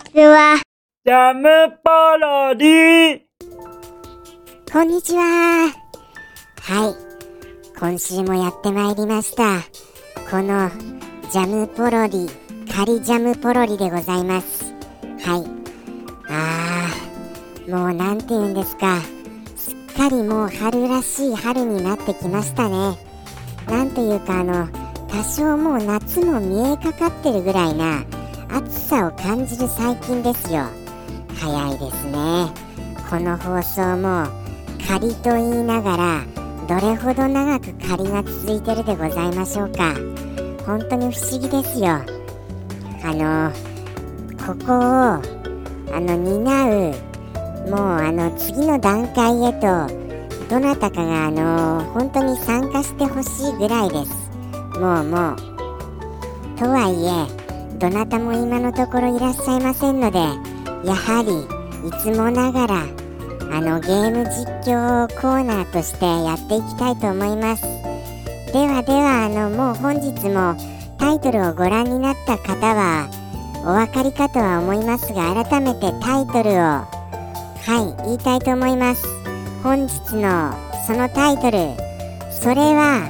ちは。ジャムパロディこんにちは。はい。今週もやってまいりました。このジャムポロリ、仮ジャムポロリでございます。はい。あー、もうなんて言うんですか。すっかりもう春らしい春になってきましたね。なんというかあの、多少もう夏も見えかかってるぐらいな暑さを感じる最近ですよ。早いですね。この放送も仮と言いながらどれほど長く仮が続いてるでございましょうか本当に不思議ですよあのここをあの担うもうあの次の段階へとどなたかがあの本当に参加してほしいぐらいですもうもうとはいえどなたも今のところいらっしゃいませんのでやはりいつもながらあのゲーム実況コーナーとしてやっていきたいと思います。ではではあのもう本日もタイトルをご覧になった方はお分かりかとは思いますが改めてタイトルをはい言いたいと思います。本日のそのタイトルそれは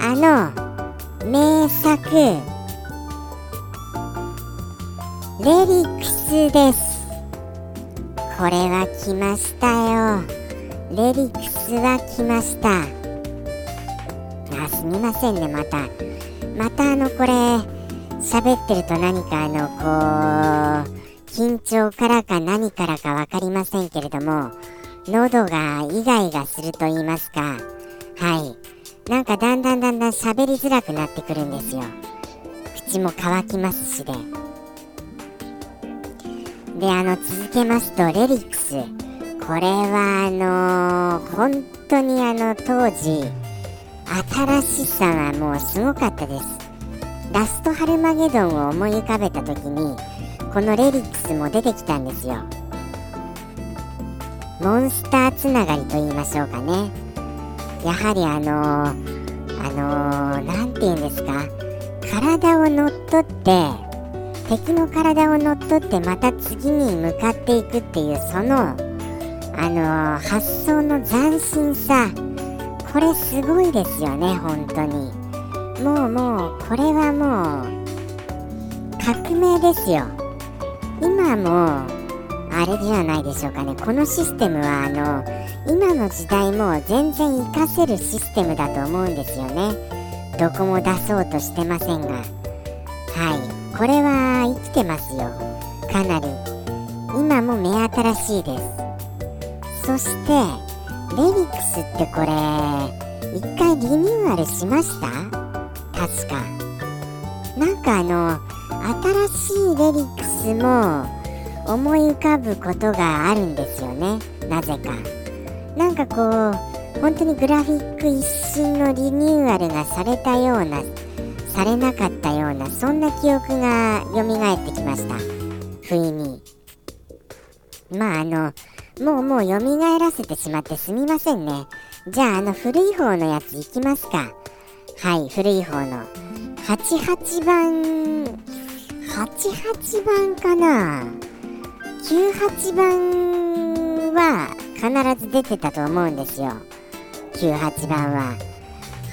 あの名作レリックスです。これは来ましたよ。レリックスは来ました。あすみませんねまた。またあのこれ喋ってると何かあのこう緊張からか何からか分かりませんけれども喉がイガイガすると言いますか。はい。なんかだんだんだんだん喋りづらくなってくるんですよ。口も乾きますしで。であの続けますとレリックス。これはあのー本当にあの当時新しさはもうすごかったです。ラストハルマゲドンを思い浮かべた時にこのレリックスも出てきたんですよ。モンスターつながりと言いましょうかね。やはりあのー、あのー、て言うんですか？体を乗っ取って敵の体を乗っ取ってまた次に向かっていくっていうそのあのー発想の斬新さ。これすごいですよね本当に。もうもうこれはもう革命ですよ。今もあれじゃないでしょうかね。このシステムはあの今の時代も全然活かせるシステムだと思うんですよね。どこも出そうとしてませんが。これは生きてますよ。かなり。今も目新しいです。そしてレリックスってこれ一回リニューアルしました？確か。なんかあの新しいレリックスも思い浮かぶことがあるんですよね。なぜか。なんかこう本当にグラフィック一新のリニューアルがされたようなされなかったようなそんな記憶が蘇ってきました。不意に。まああのもうもう蘇らせてしまってすみませんね。じゃああの古い方のやついきますか。はい古い方の。88番88番かな。98番は必ず出てたと思うんですよ。98番は。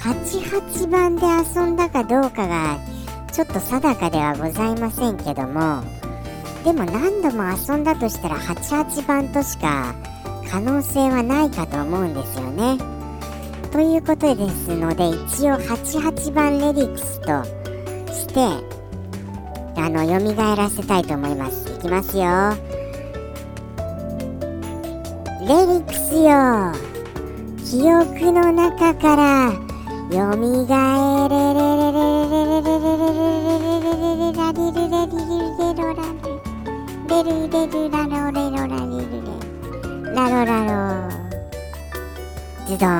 88番で遊んだかどうかがちょっと定かではございませんけどもでも何度も遊んだとしたら88番としか可能性はないかと思うんですよね。ということですので一応88番レリックスとしてあの蘇らせたいと思います。いきますよ。レリックスよ記憶の中からよみがえれれれれれれれれれれれれれれれラリルレリルレロラルレルレルラロレロラリルレラロラロズドン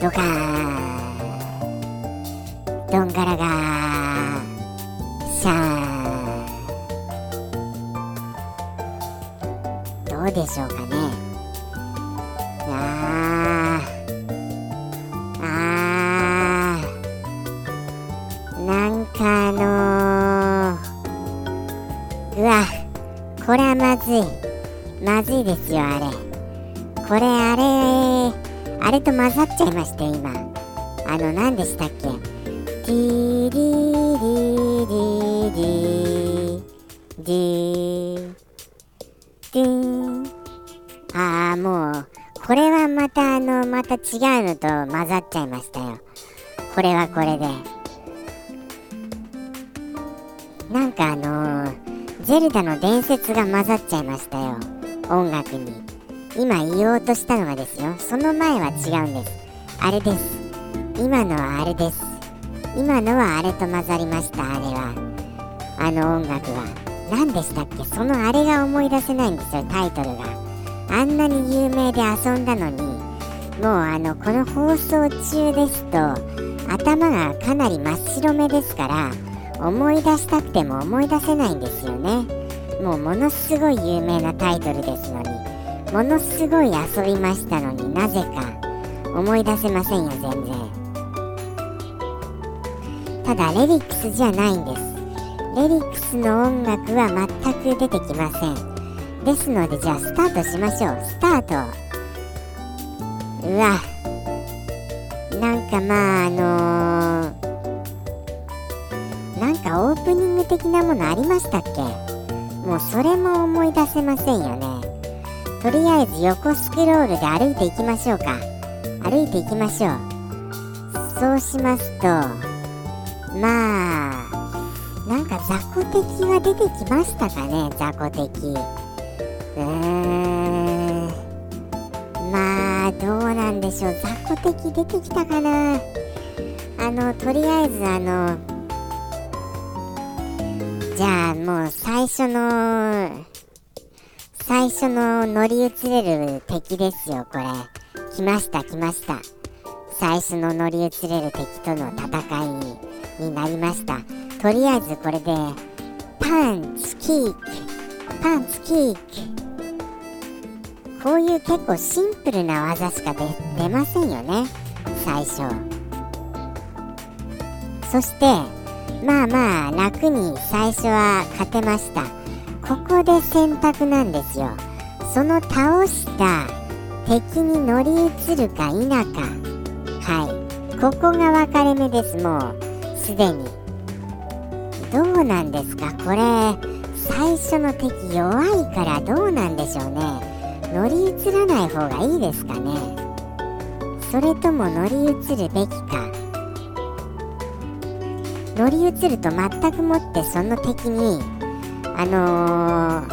ドカードンガラガー混ざっちゃいまして今あの何でしたっけ？ディディディディディディデああもうこれはまたあのまた違うのと混ざっちゃいましたよこれはこれでなんかあのー、ゼルダの伝説が混ざっちゃいましたよ音楽に。今言おうとしたのはですよ。その前は違うんです。あれです。今のはあれです。今のはあれと混ざりました。あれは。あの音楽は何でしたっけ？そのあれが思い出せないんですよ。タイトルが。あんなに有名で遊んだのに。もうあのこの放送中ですと頭がかなり真っ白めですから思い出したくても思い出せないんですよね。もうものすごい有名なタイトルですのに。ものすごい遊びましたのになぜか思い出せませんよ全然ただレリックスじゃないんですレリックスの音楽は全く出てきませんですのでじゃあスタートしましょうスタートうわなんかまああのー、なんかオープニング的なものありましたっけもうそれも思い出せませんよね。とりあえず横スクロールで歩いていきましょうか。歩いていきましょう。そうしますとまあなんか雑魚敵は出てきましたかね雑魚敵。うーん。まあどうなんでしょう。雑魚敵出てきたかな。あのとりあえずあのじゃあもう最初の最初の乗り移れる敵ですよ、これ。来ました、来ました。最初の乗り移れる敵との戦いになりました。とりあえずこれで、パンツキーク、パンツキーク。こういう結構シンプルな技しか出ませんよね、最初。そして、まあまあ楽に最初は勝てました。ここで選択なんですよ。その倒した敵に乗り移るか否か。はい。ここが分かれ目ですもう。すでに。どうなんですか？これ最初の敵弱いからどうなんでしょうね。乗り移らない方がいいですかね？それとも乗り移るべきか？乗り移ると全くもってその敵にあの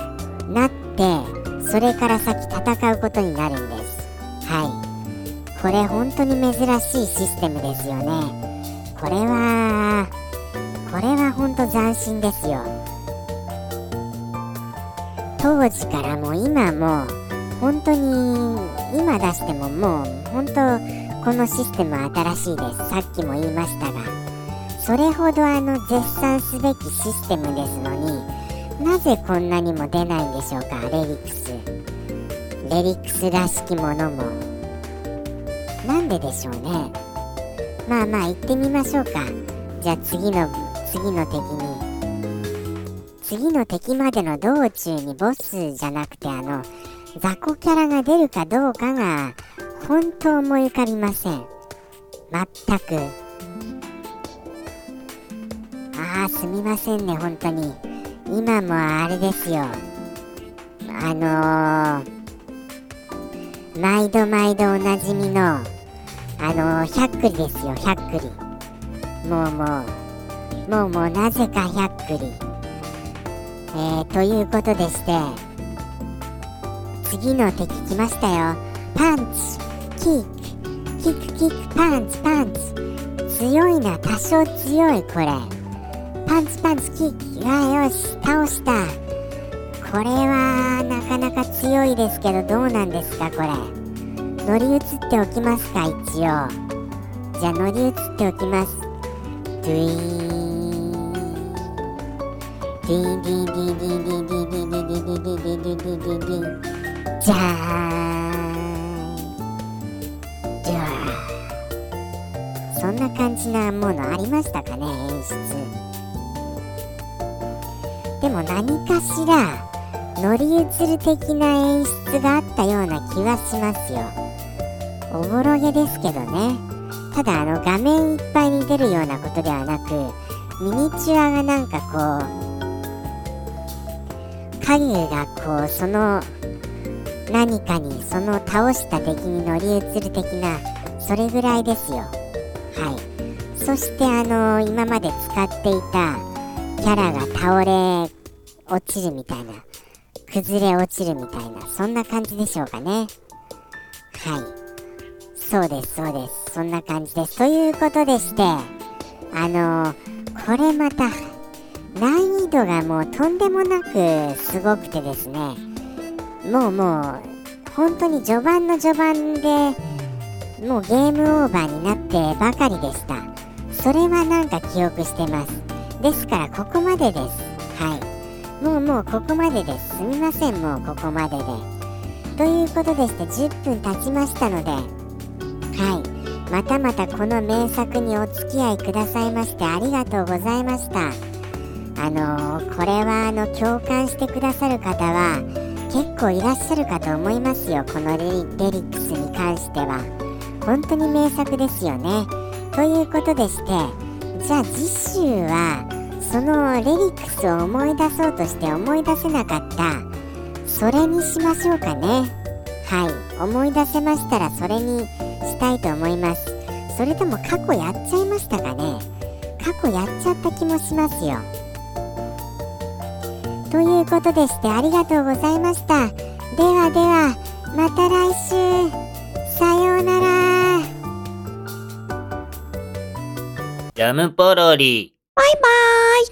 ー、なってそれから先戦うことになるんです。はい。これ本当に珍しいシステムですよね。これはこれは本当斬新ですよ。当時からも今も本当に今出してももう本当このシステムは新しいです。さっきも言いましたがそれほどあの絶賛すべきシステムですのになぜこんなにも出ないんでしょうか？レリックス。レリックスらしきものも。なんででしょうね。まあまあ行ってみましょうか。じゃあ次の次の敵に。次の敵までの道中にボスじゃなくてあの雑魚キャラが出るかどうかが本当思い浮かびません。全く。ああすみませんね本当に。今もあれですよ。あのー、毎度毎度おなじみのあのー、ひゃっくりですよひゃっくりもうもうもうもうなぜかひゃっくりえー、ということでして次の敵来ましたよ。パンチ。キック。キックキックパンチパンチ。強いな。多少強いこれ。ンツパンツキキガよし倒した。これはなかなか強いですけどどうなんですかこれ。乗り移っておきますか一応。じゃあ乗り移っておきます。ドゥイーン。ディン。ディン。ディン。ディン。ディン。ディン。ディン。ディン。ディン。ディン。ディン。ディン。ディン。ディン。ディン。じゃーじゃあそんな感じなものありましたかね演出でも何かしら乗り移る的な演出があったような気はしますよ。おぼろげですけどね。ただあの画面いっぱいに出るようなことではなくミニチュアがなんかこう影がこうその何かにその倒した敵に乗り移る的なそれぐらいですよ。はい。そしてあの今まで使っていたキャラが倒れ落ちるみたいな崩れ落ちるみたいなそんな感じでしょうかね。はい。そうですそうです。そんな感じです。ということでしてあのこれまた難易度がもうとんでもなくすごくてですね。もうもう本当に序盤の序盤でもうゲームオーバーになってばかりでした。それはなんか記憶してます。ですからここまでです。はい。もうもうここまでです。すみません。もうここまでで。ということでして10分経ちましたので。はい。またまたこの名作にお付き合いくださいましてありがとうございました。あのーこれはあの共感してくださる方は結構いらっしゃるかと思いますよ。このレリレリックスに関しては。本当に名作ですよね。ということでしてじゃあ次週はそのレリックスを思い出そうとして思い出せなかったそれにしましょうかね。はい思い出せましたらそれにしたいと思います。それとも過去やっちゃいましたかね。過去やっちゃった気もしますよ。ということでしてありがとうございました。ではではまた来週。さようなら。ジャムポロリ。バイバーイ